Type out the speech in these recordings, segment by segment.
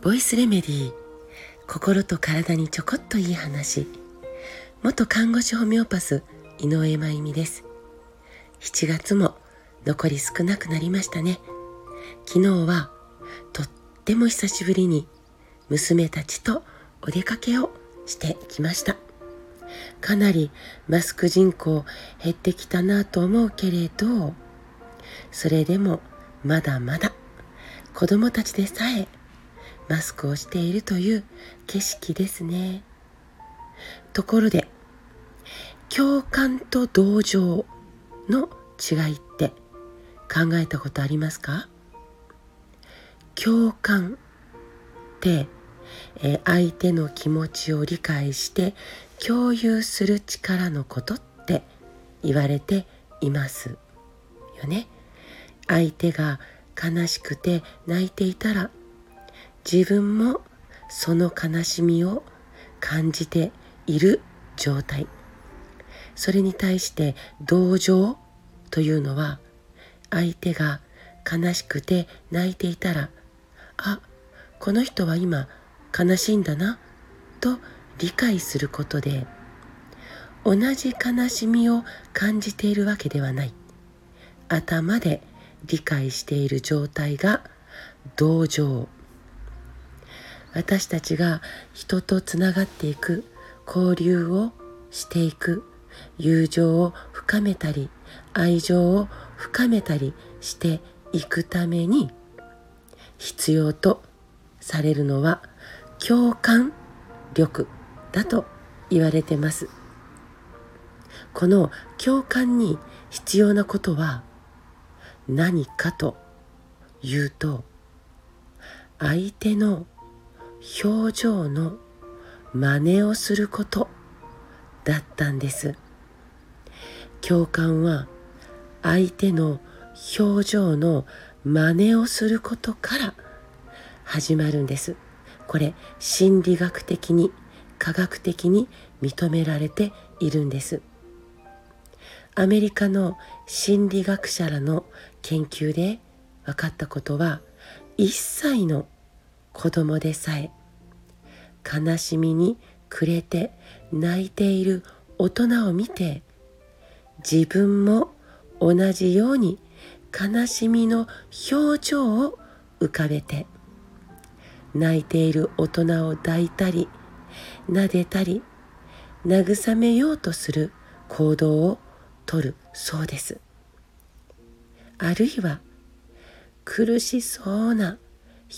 ボイスレメディー心と体にちょこっといい話。元看護師ホメオパス井上真由美です。7月も残り少なくなりましたね。昨日はとっても久しぶりに娘たちとお出かけをしてきました。かなりマスク人口減ってきたなと思うけれどそれでもまだまだ子供たちでさえマスクをしているという景色ですね。ところで、共感と同情の違いって考えたことありますか？共感って、えー、相手の気持ちを理解して共有する力のことって言われていますよね。相手が悲しくて泣いていたら自分もその悲しみを感じている状態。それに対して同情というのは相手が悲しくて泣いていたらあこの人は今悲しいんだなと理解することで同じ悲しみを感じているわけではない。頭で理解している状態が同情。私たちが人とつながっていく交流をしていく友情を深めたり愛情を深めたりしていくために必要とされるのは共感力だと言われてます。この共感に必要なことは何かというと相手の表情の真似をすることだったんです。共感は相手の表情の真似をすることから始まるんです。これ心理学的に科学的に認められているんです。アメリカの心理学者らの研究で分かったことは1歳の子供でさえ悲しみに暮れて泣いている大人を見て自分も同じように悲しみの表情を浮かべて。泣いている大人を抱いたり撫でたり慰めようとする行動をとるそうですあるいは苦しそうな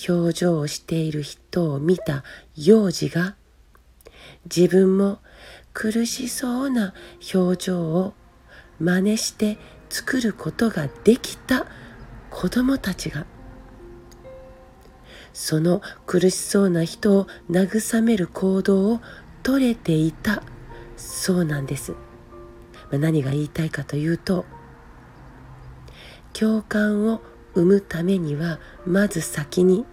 表情をしている人を見た幼児が自分も苦しそうな表情を真似して作ることができた子供たちがその苦しそうな人を慰める行動をとれていたそうなんです。何が言いたいかというと共感を生むためにはまず先に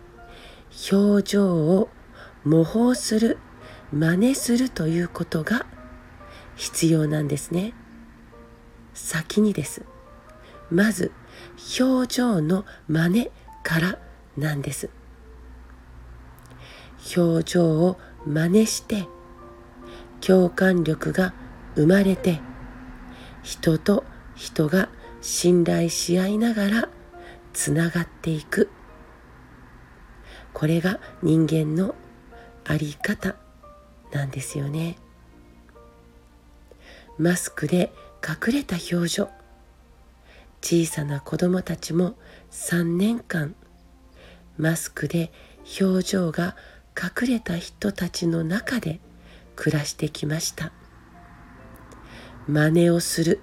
表情を模倣する真似するということが必要なんですね。先にです。まず表情の真似からなんです。表情を真似して共感力が生まれて人と人が信頼し合いながらつながっていく。これが人間のあり方なんですよね。マスクで隠れた表情。小さな子供たちも3年間マスクで表情が隠れた人たちの中で暮らしてきました。真似をする。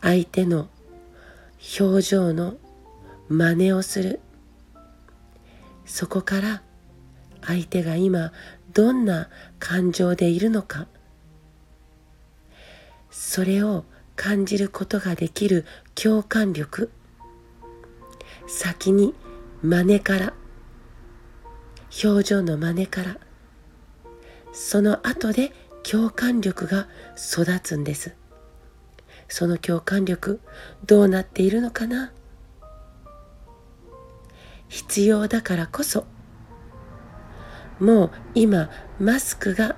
相手の表情の真似をする。そこから相手が今どんな感情でいるのか。それを感じることができる共感力。先に真似から。表情の真似から。その後で共感力が育つんです。その共感力どうなっているのかな？必要だからこそ。もう今マスクが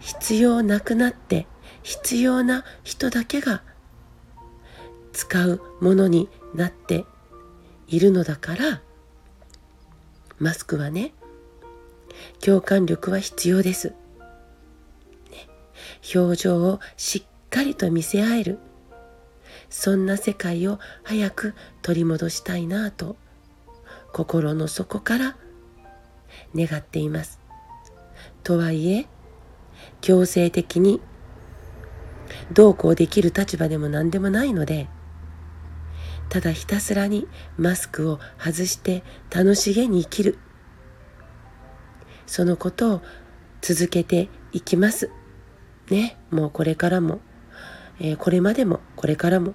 必要なくなって必要な人だけが使うものになっているのだからマスクはね共感力は必要です、表情をしっかりと見せ合える。そんな世界を早く取り戻したいなぁと心の底から願っています。とはいえ強制的にどうこうできる立場でも何でもないのでただひたすらにマスクを外して楽しげに生きる。そのことを続けていきます。ねもうこれからも、えー、これまでもこれからも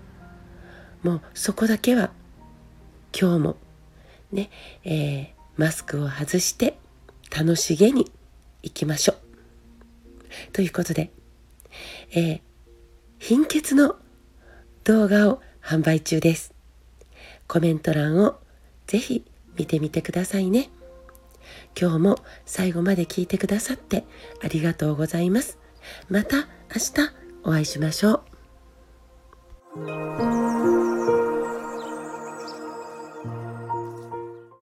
もうそこだけは今日もね、えー、マスクを外して楽しげにいきましょうということで、えー、貧血の動画を販売中です。コメント欄をぜひ見てみてくださいね。今日も最後まで聞いてくださってありがとうございます。また明日お会いしましょう。